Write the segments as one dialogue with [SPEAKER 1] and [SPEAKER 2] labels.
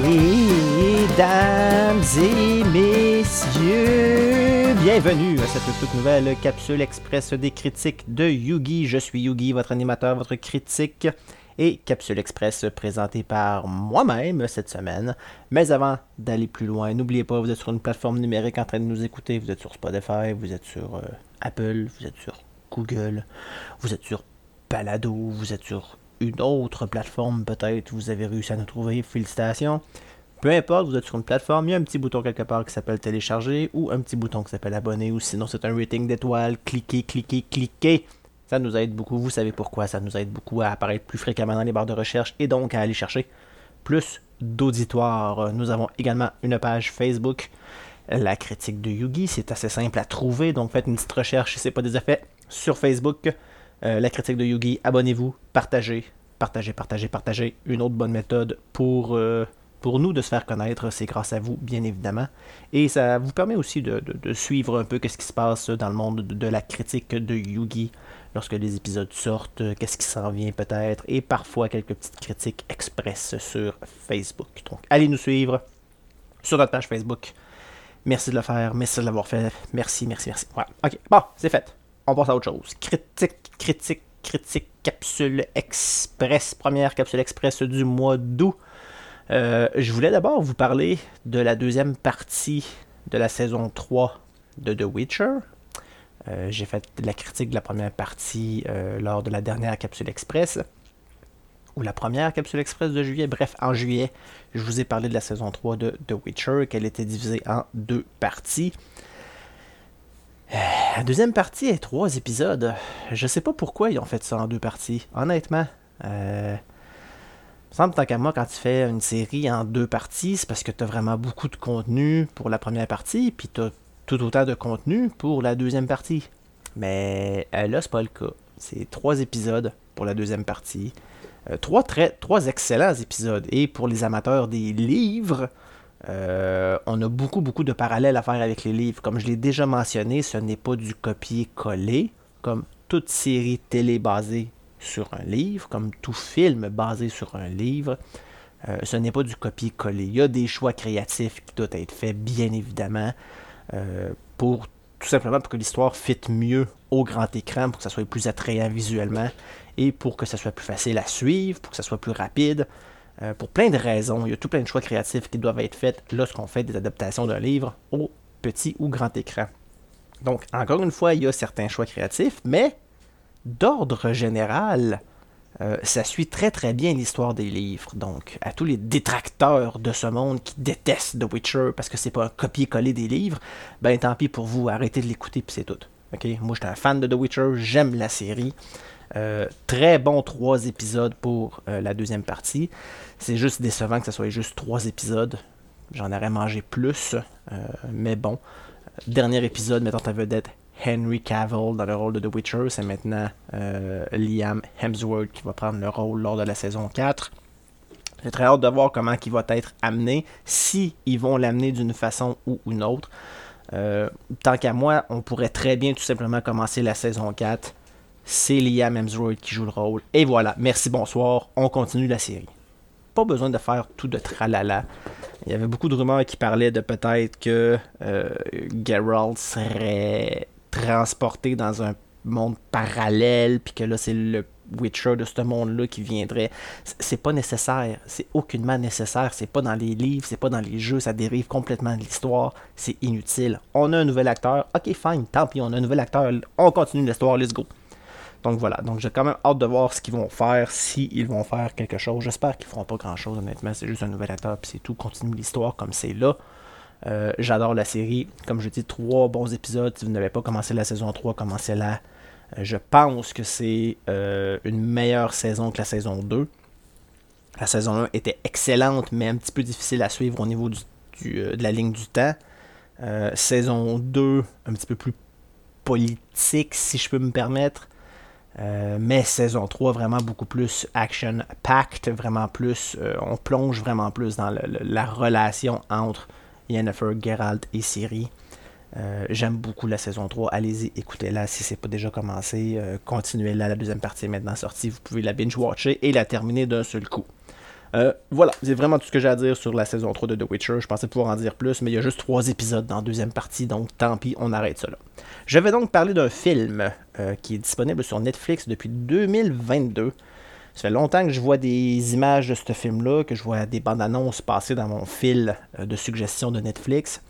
[SPEAKER 1] Mesdames et messieurs, bienvenue à cette toute nouvelle capsule express des critiques de Yugi. Je suis Yugi, votre animateur, votre critique et Capsule Express présentée par moi-même cette semaine. Mais avant d'aller plus loin, n'oubliez pas, vous êtes sur une plateforme numérique en train de nous écouter. Vous êtes sur Spotify, vous êtes sur euh, Apple, vous êtes sur Google, vous êtes sur Balado, vous êtes sur une autre plateforme peut-être. Vous avez réussi à nous trouver. Félicitations. Peu importe, vous êtes sur une plateforme, il y a un petit bouton quelque part qui s'appelle télécharger ou un petit bouton qui s'appelle abonner ou sinon c'est un rating d'étoiles. Cliquez, cliquez, cliquez. Ça nous aide beaucoup. Vous savez pourquoi. Ça nous aide beaucoup à apparaître plus fréquemment dans les barres de recherche et donc à aller chercher plus d'auditoires. Nous avons également une page Facebook, la critique de Yugi. C'est assez simple à trouver. Donc faites une petite recherche si ce n'est pas des effets sur Facebook. Euh, la critique de Yugi. Abonnez-vous, partagez, partagez, partagez, partagez. Une autre bonne méthode pour. Euh, pour nous de se faire connaître, c'est grâce à vous, bien évidemment. Et ça vous permet aussi de, suivre un peu ce qui se passe dans le monde de, la critique de Yugi lorsque les épisodes sortent, qu'est-ce qui s'en vient peut-être, et parfois quelques petites critiques express sur Facebook. Donc, allez nous suivre sur notre page Facebook. Merci de le faire, merci de l'avoir fait, merci, merci, merci. Voilà, ok, bon, c'est fait. On passe à autre chose. Critique, critique, critique, capsule express, première capsule express du mois d'août. Euh, je voulais d'abord vous parler de la deuxième partie de la saison 3 de The Witcher. Euh, j'ai fait la critique de la première partie euh, lors de la dernière capsule express. Ou la première capsule express de juillet. Bref, en juillet, je vous ai parlé de la saison 3 de The Witcher, qu'elle était divisée en deux parties. La deuxième partie est trois épisodes. Je sais pas pourquoi ils ont fait ça en deux parties. Honnêtement, euh, semble tant qu'à moi, quand tu fais une série en deux parties, c'est parce que tu as vraiment beaucoup de contenu pour la première partie, puis tu as tout autant de contenu pour la deuxième partie. Mais euh, là, c'est pas le cas. C'est trois épisodes pour la deuxième partie. Euh, trois, très, trois excellents épisodes. Et pour les amateurs des livres, euh, on a beaucoup, beaucoup de parallèles à faire avec les livres. Comme je l'ai déjà mentionné, ce n'est pas du copier-coller, comme toute série télé basée sur un livre, comme tout film basé sur un livre. Euh, ce n'est pas du copier-coller. Il y a des choix créatifs qui doivent être faits, bien évidemment, euh, pour tout simplement pour que l'histoire fitte mieux au grand écran, pour que ça soit plus attrayant visuellement et pour que ça soit plus facile à suivre, pour que ça soit plus rapide. Euh, pour plein de raisons, il y a tout plein de choix créatifs qui doivent être faits lorsqu'on fait des adaptations d'un livre au petit ou grand écran. Donc, encore une fois, il y a certains choix créatifs, mais d'ordre général, euh, ça suit très très bien l'histoire des livres. Donc, à tous les détracteurs de ce monde qui détestent The Witcher parce que c'est pas un copier-coller des livres, ben tant pis pour vous, arrêtez de l'écouter puis c'est tout. Moi, j'étais un fan de The Witcher, j'aime la série. Euh, très bon trois épisodes pour euh, la deuxième partie. C'est juste décevant que ce soit juste trois épisodes. J'en aurais mangé plus, euh, mais bon. Dernier épisode mettant ta vedette Henry Cavill dans le rôle de The Witcher. C'est maintenant Liam Hemsworth qui va prendre le rôle lors de la saison 4. J'ai très hâte de voir comment il va être amené, si ils vont l'amener d'une façon ou une autre. tant qu'à moi, on pourrait très bien tout simplement commencer la saison 4 c'est Liam Hemsworth qui joue le rôle. Et voilà, merci, bonsoir, on continue la série. Pas besoin de faire tout de tralala. Il y avait beaucoup de rumeurs qui parlaient de peut-être que euh, Geralt serait transporté dans un monde parallèle, puis que là c'est le Witcher de ce monde-là qui viendrait. C'est pas nécessaire, c'est aucunement nécessaire, c'est pas dans les livres, c'est pas dans les jeux, ça dérive complètement de l'histoire, c'est inutile. On a un nouvel acteur, ok fine, tant pis, on a un nouvel acteur, on continue l'histoire, let's go. Donc voilà, donc j'ai quand même hâte de voir ce qu'ils vont faire, s'ils vont faire quelque chose. J'espère qu'ils feront pas grand chose, honnêtement. C'est juste un nouvel puis c'est tout. Continue l'histoire comme c'est là. Euh, j'adore la série. Comme je dis, trois bons épisodes. Si vous n'avez pas commencé la saison 3, commencez-la. Euh, je pense que c'est euh, une meilleure saison que la saison 2. La saison 1 était excellente, mais un petit peu difficile à suivre au niveau de la ligne du temps. saison 2, un petit peu plus politique, si je peux me permettre. Euh, mais saison 3, vraiment beaucoup plus action-packed, vraiment plus, euh, on plonge vraiment plus dans la relation entre Yennefer, Geralt et Ciri. Euh, j'aime beaucoup la saison 3. Allez-y, écoutez-la si c'est pas déjà commencé. continuez-la, la deuxième partie est maintenant sortie. Vous pouvez la binge-watcher et la terminer d'un seul coup. Euh, voilà, c'est vraiment tout ce que j'ai à dire sur la saison 3 de The Witcher. Je pensais pouvoir en dire plus, mais il y a juste trois épisodes dans la deuxième partie, donc tant pis, on arrête ça là. Je vais donc parler d'un film euh, qui est disponible sur Netflix depuis 2022. Ça fait longtemps que je vois des images de ce film-là, que je vois des bandes annonces passer dans mon fil euh, de suggestions de Netflix.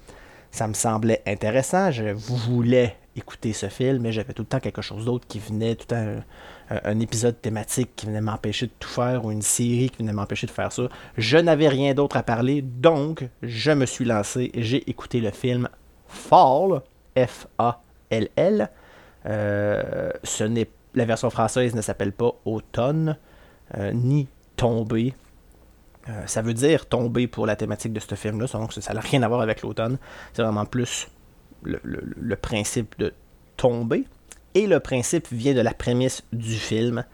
[SPEAKER 1] Ça me semblait intéressant. Je voulais écouter ce film, mais j'avais tout le temps quelque chose d'autre qui venait, tout le temps un, épisode thématique qui venait m'empêcher de tout faire, ou une série qui venait m'empêcher de faire ça. Je n'avais rien d'autre à parler, donc je me suis lancé j'ai écouté le film Fall, F-A-L-L. Euh, ce n'est la version française ne s'appelle pas Automne euh, ni Tomber. Euh, ça veut dire tomber pour la thématique de ce film-là, donc ça n'a rien à voir avec l'automne. C'est vraiment plus le, principe de tomber. Et le principe vient de la prémisse du film,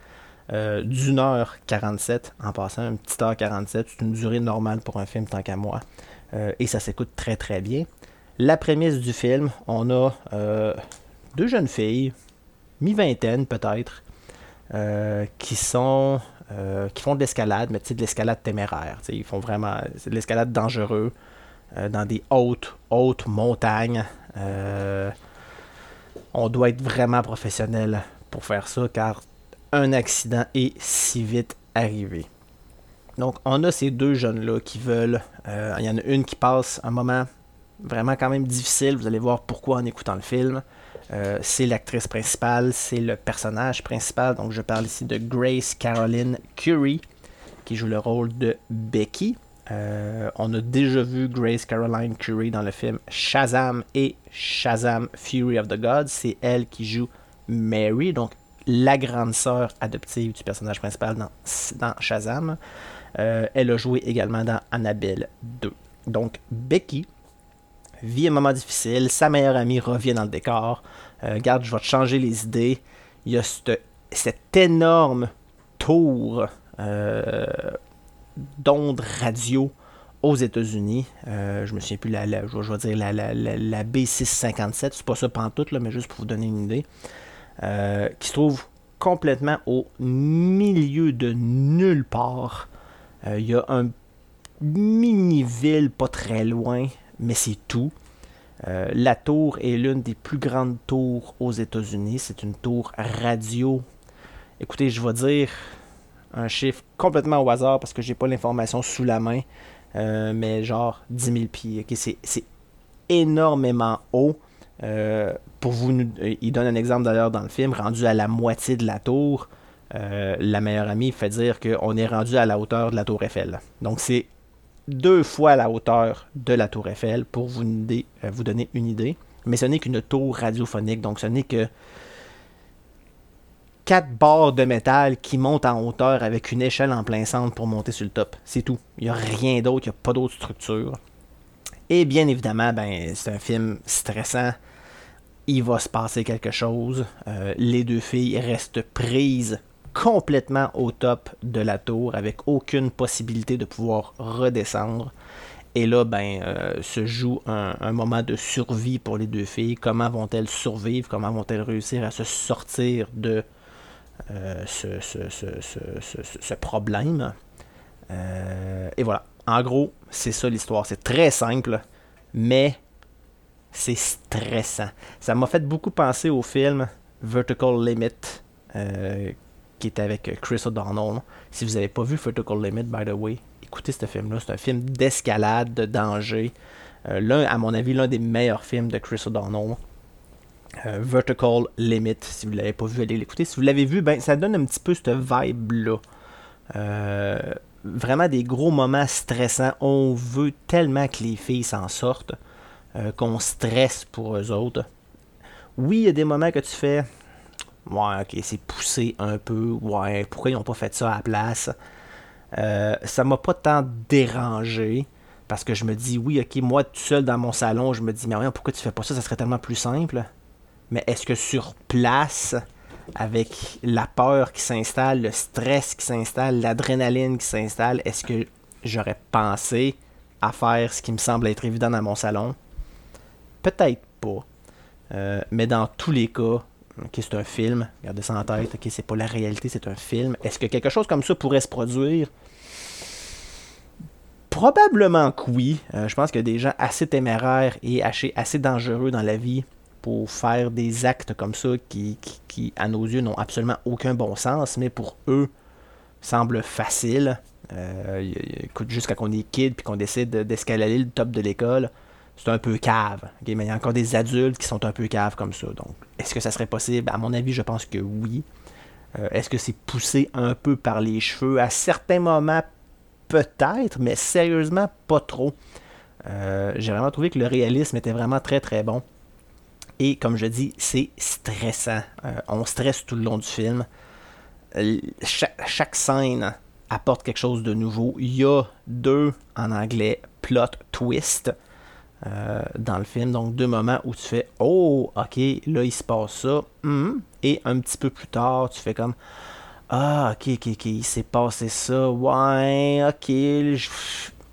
[SPEAKER 1] euh, d'une heure 47, en passant, une petite heure 47, c'est une durée normale pour un film tant qu'à moi. Euh, et ça s'écoute très très bien. La prémisse du film, on a euh, deux jeunes filles, mi-vingtaine peut-être, qui sont qui font de l'escalade, mais de l'escalade téméraire. Ils vraiment de l'escalade dangereux dans des hautes, hautes montagnes euh, on doit être vraiment professionnel pour faire ça car un accident est si vite arrivé. Donc on a ces deux jeunes-là qui veulent... Euh, il y en a une qui passe un moment vraiment quand même difficile. Vous allez voir pourquoi en écoutant le film. Euh, c'est l'actrice principale, c'est le personnage principal. Donc je parle ici de Grace Caroline Curie qui joue le rôle de Becky. Euh, on a déjà vu Grace Caroline Curie dans le film Shazam et Shazam Fury of the Gods. C'est elle qui joue Mary, donc la grande sœur adoptive du personnage principal dans, Shazam. Euh, elle a joué également dans Annabelle 2. Donc Becky vit un moment difficile, sa meilleure amie revient dans le décor. Euh, garde, je vais te changer les idées. Il y a cet énorme tour d'ondes radio aux États-Unis. Euh, je me souviens plus, la, je, vais dire la, la, B657, c'est pas ça pantoute, là, mais juste pour vous donner une idée, euh, qui se trouve complètement au milieu de nulle part. Euh, il y a un mini-ville pas très loin, mais c'est tout. la tour est l'une des plus grandes tours aux États-Unis. C'est une tour radio. Écoutez, je vais dire, un chiffre complètement au hasard parce que j'ai pas l'information sous la main, euh, mais genre 10 000 pieds. c'est, énormément haut. Euh, pour vous, il donne un exemple d'ailleurs dans le film, rendu à la moitié de la tour. Euh, la meilleure amie fait dire qu'on est rendu à la hauteur de la tour Eiffel. Donc c'est deux fois la hauteur de la tour Eiffel pour vous, vous donner une idée. Mais ce n'est qu'une tour radiophonique, donc ce n'est que quatre barres de métal qui montent en hauteur avec une échelle en plein centre pour monter sur le top. C'est tout. Il n'y a rien d'autre, il n'y a pas d'autre structure. Et bien évidemment, ben, c'est un film stressant. Il va se passer quelque chose. Euh, les deux filles restent prises complètement au top de la tour avec aucune possibilité de pouvoir redescendre. Et là, ben, euh, se joue un, un, moment de survie pour les deux filles. Comment vont-elles survivre? Comment vont-elles réussir à se sortir de euh, ce, problème. Euh, et voilà. En gros, c'est ça l'histoire. C'est très simple, mais c'est stressant. Ça m'a fait beaucoup penser au film Vertical Limit, euh, qui est avec Chris O'Donnell. Si vous n'avez pas vu Vertical Limit, by the way, écoutez ce film-là. C'est un film d'escalade, de danger. l'un, à mon avis, l'un des meilleurs films de Chris O'Donnell. Euh, Vertical Limit. Si vous ne l'avez pas vu, allez l'écouter. Si vous l'avez vu, ben, ça donne un petit peu cette vibe-là. Euh, vraiment des gros moments stressants. On veut tellement que les filles s'en sortent euh, qu'on stresse pour eux autres. Oui, il y a des moments que tu fais. Ouais, ok, c'est poussé un peu. Ouais, pourquoi ils n'ont pas fait ça à la place? ça m'a pas tant dérangé parce que je me dis, oui, ok, moi tout seul dans mon salon, je me dis, mais rien, pourquoi tu fais pas ça? Ça serait tellement plus simple. Mais est-ce que sur place, avec la peur qui s'installe, le stress qui s'installe, l'adrénaline qui s'installe, est-ce que j'aurais pensé à faire ce qui me semble être évident dans mon salon? Peut-être pas. Euh, mais dans tous les cas, c'est un film, gardez ça en tête, ok, c'est pas la réalité, c'est un film. Est-ce que quelque chose comme ça pourrait se produire? Probablement que oui. je pense a des gens assez téméraires et assez dangereux dans la vie pour faire des actes comme ça qui, à nos yeux, n'ont absolument aucun bon sens, mais pour eux, semblent faciles. Euh, écoute, est kid puis qu'on décide d'escalader le top de l'école, c'est un peu cave. Mais il y a encore des adultes qui sont un peu caves comme ça. Donc, est-ce que ça serait possible? À mon avis, je pense que oui. Euh, est-ce que c'est poussé un peu par les cheveux? À certains moments, peut-être, mais sérieusement, pas trop. Euh, j'ai vraiment trouvé que le réalisme était vraiment très très bon. Et comme je dis, c'est stressant. Euh, on stresse tout le long du film. Chaque, scène apporte quelque chose de nouveau. Il y a deux, en anglais, plot twist euh, dans le film. Donc deux moments où tu fais Oh, ok, là il se passe ça. Hmm. Et un petit peu plus tard, tu fais comme Ah, ok, ok, ok, il s'est passé ça. Ouais, ok.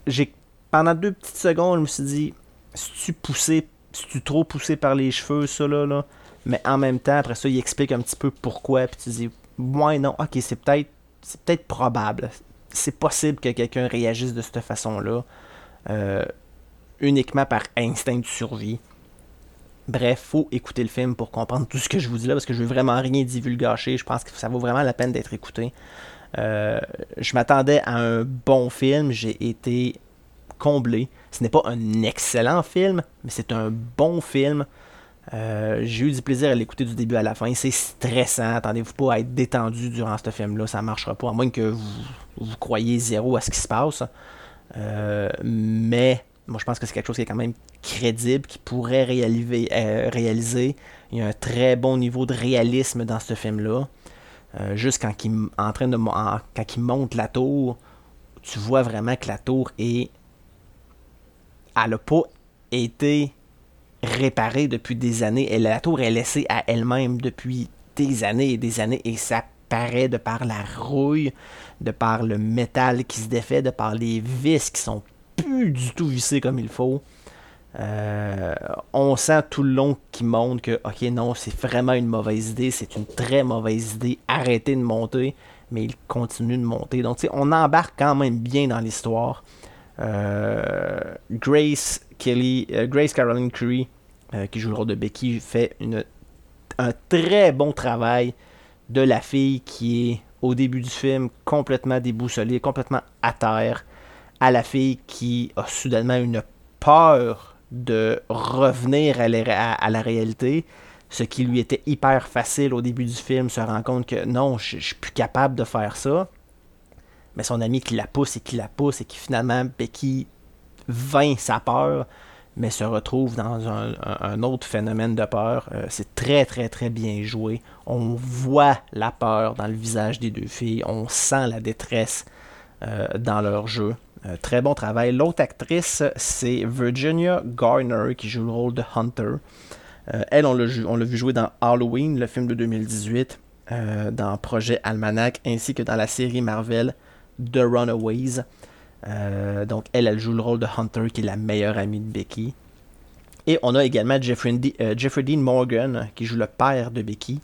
[SPEAKER 1] J'ai pendant deux petites secondes, je me suis dit, si tu poussé tu trop poussé par les cheveux, ça là, là. Mais en même temps, après ça, il explique un petit peu pourquoi. Puis tu dis, ouais, non, ok, c'est peut-être c'est peut-être probable. C'est possible que quelqu'un réagisse de cette façon-là. Euh, uniquement par instinct de survie. Bref, faut écouter le film pour comprendre tout ce que je vous dis là, parce que je veux vraiment rien divulgacher. Je pense que ça vaut vraiment la peine d'être écouté. Euh, je m'attendais à un bon film. J'ai été comblé. Ce n'est pas un excellent film, mais c'est un bon film. Euh, j'ai eu du plaisir à l'écouter du début à la fin. C'est stressant. Attendez-vous pas à être détendu durant ce film-là. Ça ne marchera pas, à moins que vous, croyez zéro à ce qui se passe. Euh, mais moi, je pense que c'est quelque chose qui est quand même crédible, qui pourrait réaliser, euh, réaliser. Il y a un très bon niveau de réalisme dans ce film-là. juste quand il, de, quand il monte la tour, tu vois vraiment que la tour est elle n'a pas été réparée depuis des années. Et la tour est laissée à elle-même depuis des années et des années. Et ça paraît de par la rouille, de par le métal qui se défait, de par les vis qui sont plus du tout vissées comme il faut. Euh, on sent tout le long qui montre que, ok, non, c'est vraiment une mauvaise idée, c'est une très mauvaise idée, arrêtez de monter, mais il continue de monter. Donc, on embarque quand même bien dans l'histoire. Euh, Grace Kelly, euh, Grace Caroline Curry, euh, qui joue le rôle de Becky, fait une, un très bon travail de la fille qui est au début du film complètement déboussolée, complètement à terre, à la fille qui a soudainement une peur de revenir à la, réalité, ce qui lui était hyper facile au début du film, se rend compte que non, je, je suis plus capable de faire ça mais son ami qui la pousse et qui la pousse et qui finalement, Becky vainc sa peur, mais se retrouve dans un, autre phénomène de peur. Euh, c'est très très très bien joué. On voit la peur dans le visage des deux filles, on sent la détresse euh, dans leur jeu. Euh, très bon travail. L'autre actrice, c'est Virginia Garner qui joue le rôle de Hunter. elle, on l'a vu jouer dans Halloween, le film de 2018, dans Projet Almanac, ainsi que dans la série Marvel The Runaways. Euh, donc, elle, elle joue le rôle de Hunter, qui est la meilleure amie de Becky. Et on a également Jeffrey, euh, Dean Morgan, qui joue le père de Becky.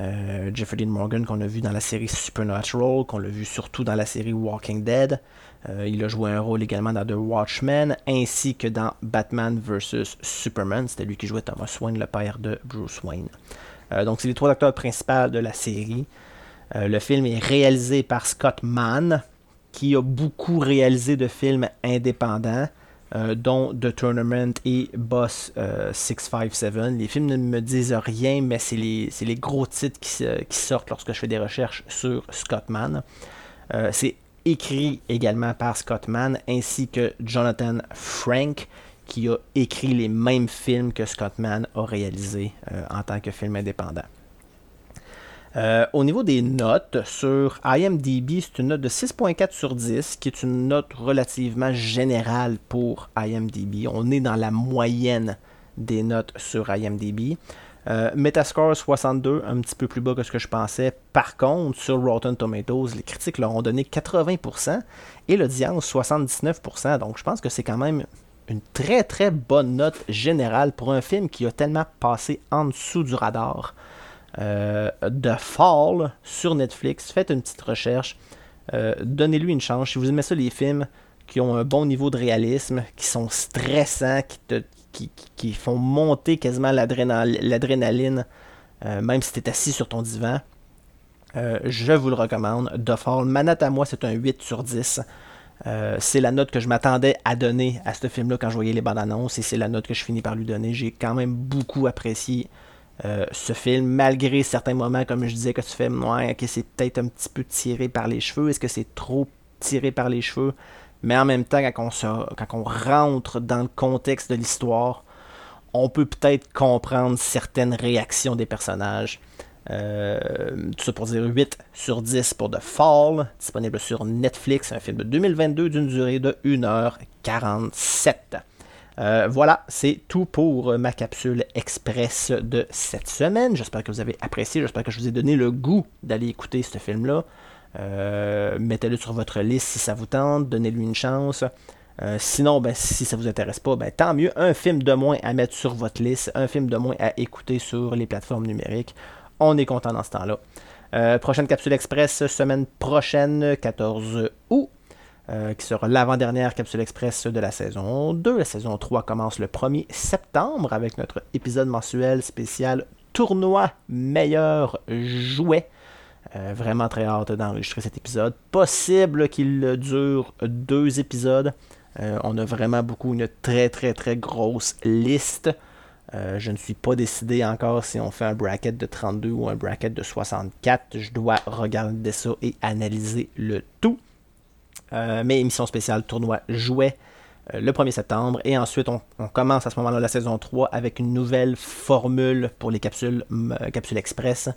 [SPEAKER 1] Euh, Jeffrey Dean Morgan, qu'on a vu dans la série Supernatural, qu'on l'a vu surtout dans la série Walking Dead. il a joué un rôle également dans The Watchmen, ainsi que dans Batman vs. Superman. C'était lui qui jouait Thomas Wayne, le père de Bruce Wayne. donc, c'est les trois acteurs principaux de la série. Euh, le film est réalisé par Scott Mann, qui a beaucoup réalisé de films indépendants, euh, dont The Tournament et Boss 657. Euh, les films ne me disent rien, mais c'est les, gros titres qui, sortent lorsque je fais des recherches sur Scott Mann. c'est écrit également par Scott Mann ainsi que Jonathan Frank, qui a écrit les mêmes films que Scott Mann a réalisé en tant que film indépendant. Euh, au niveau des notes, sur IMDB, c'est une note de 6.4 sur 10, qui est une note relativement générale pour IMDB. On est dans la moyenne des notes sur IMDB. Euh, Metascore 62, un petit peu plus bas que ce que je pensais. Par contre, sur Rotten Tomatoes, les critiques leur ont donné 80% et l'audience 79%. Donc je pense que c'est quand même une très très bonne note générale pour un film qui a tellement passé en dessous du radar. Euh, The Fall sur Netflix. Faites une petite recherche. Euh, donnez-lui une chance. Si vous aimez ça, les films qui ont un bon niveau de réalisme, qui sont stressants, qui, te, qui, font monter quasiment l'adrénaline, euh, même si tu es assis sur ton divan. Euh, je vous le recommande. The Fall, Manette à moi, c'est un 8 sur 10. Euh, c'est la note que je m'attendais à donner à ce film-là quand je voyais les bandes annonces et c'est la note que je finis par lui donner. J'ai quand même beaucoup apprécié ce film, malgré certains moments, comme je disais, que tu fais, ouais, que c'est peut-être un petit peu tiré par les cheveux. Est-ce que c'est trop tiré par les cheveux? mais en même temps, quand on, quand on rentre dans le contexte de l'histoire, on peut peut-être comprendre certaines réactions des personnages. Euh, tout ça pour dire 8 sur 10 pour The Fall, disponible sur Netflix, un film de 2022 d'une durée de 1h47. Euh, voilà, c'est tout pour ma capsule express de cette semaine. J'espère que vous avez apprécié, j'espère que je vous ai donné le goût d'aller écouter ce film-là. Euh, mettez-le sur votre liste si ça vous tente, donnez-lui une chance. Euh, sinon, ben, si ça vous intéresse pas, ben, tant mieux. Un film de moins à mettre sur votre liste, un film de moins à écouter sur les plateformes numériques. On est content dans ce temps-là. Euh, prochaine capsule express, semaine prochaine, 14 août, qui sera l'avant-dernière capsule express de la saison 2. La saison 3 commence le 1er septembre avec notre épisode mensuel spécial Tournoi meilleur jouet. Euh, vraiment très hâte d'enregistrer cet épisode. Possible qu'il dure deux épisodes. Euh, on a vraiment beaucoup une très très très grosse liste. Euh, je ne suis pas décidé encore si on fait un bracket de 32 ou un bracket de 64. Je dois regarder ça et analyser le tout. Mais émission spéciale tournoi jouet le 1er septembre. Et ensuite, on, commence à ce moment-là la saison 3 avec une nouvelle formule pour les capsules, capsules express.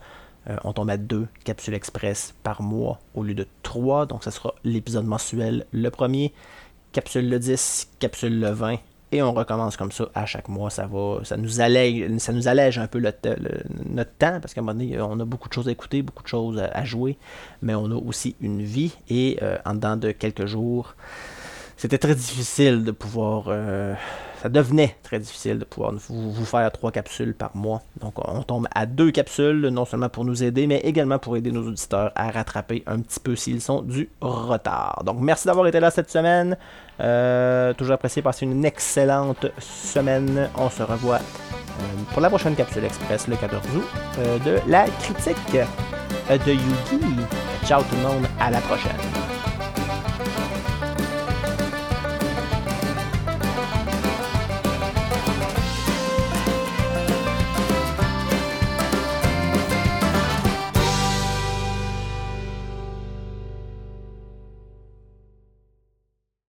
[SPEAKER 1] Euh, on tombe à deux capsules express par mois au lieu de trois. Donc, ça sera l'épisode mensuel le premier, capsule le 10, capsule le 20. Et on recommence comme ça à chaque mois. Ça va, ça nous allège, ça nous allège un peu notre temps parce qu'à un moment donné, on a beaucoup de choses à écouter, beaucoup de choses à, jouer, mais on a aussi une vie. Et euh, en dedans de quelques jours, c'était très difficile de pouvoir euh, ça devenait très difficile de pouvoir vous, faire trois capsules par mois. Donc on tombe à deux capsules, non seulement pour nous aider, mais également pour aider nos auditeurs à rattraper un petit peu s'ils sont du retard. Donc merci d'avoir été là cette semaine. Euh, toujours apprécié, passez une excellente semaine. On se revoit euh, pour la prochaine capsule express le 14 août euh, de la critique de Yugi. Ciao tout le monde, à la prochaine.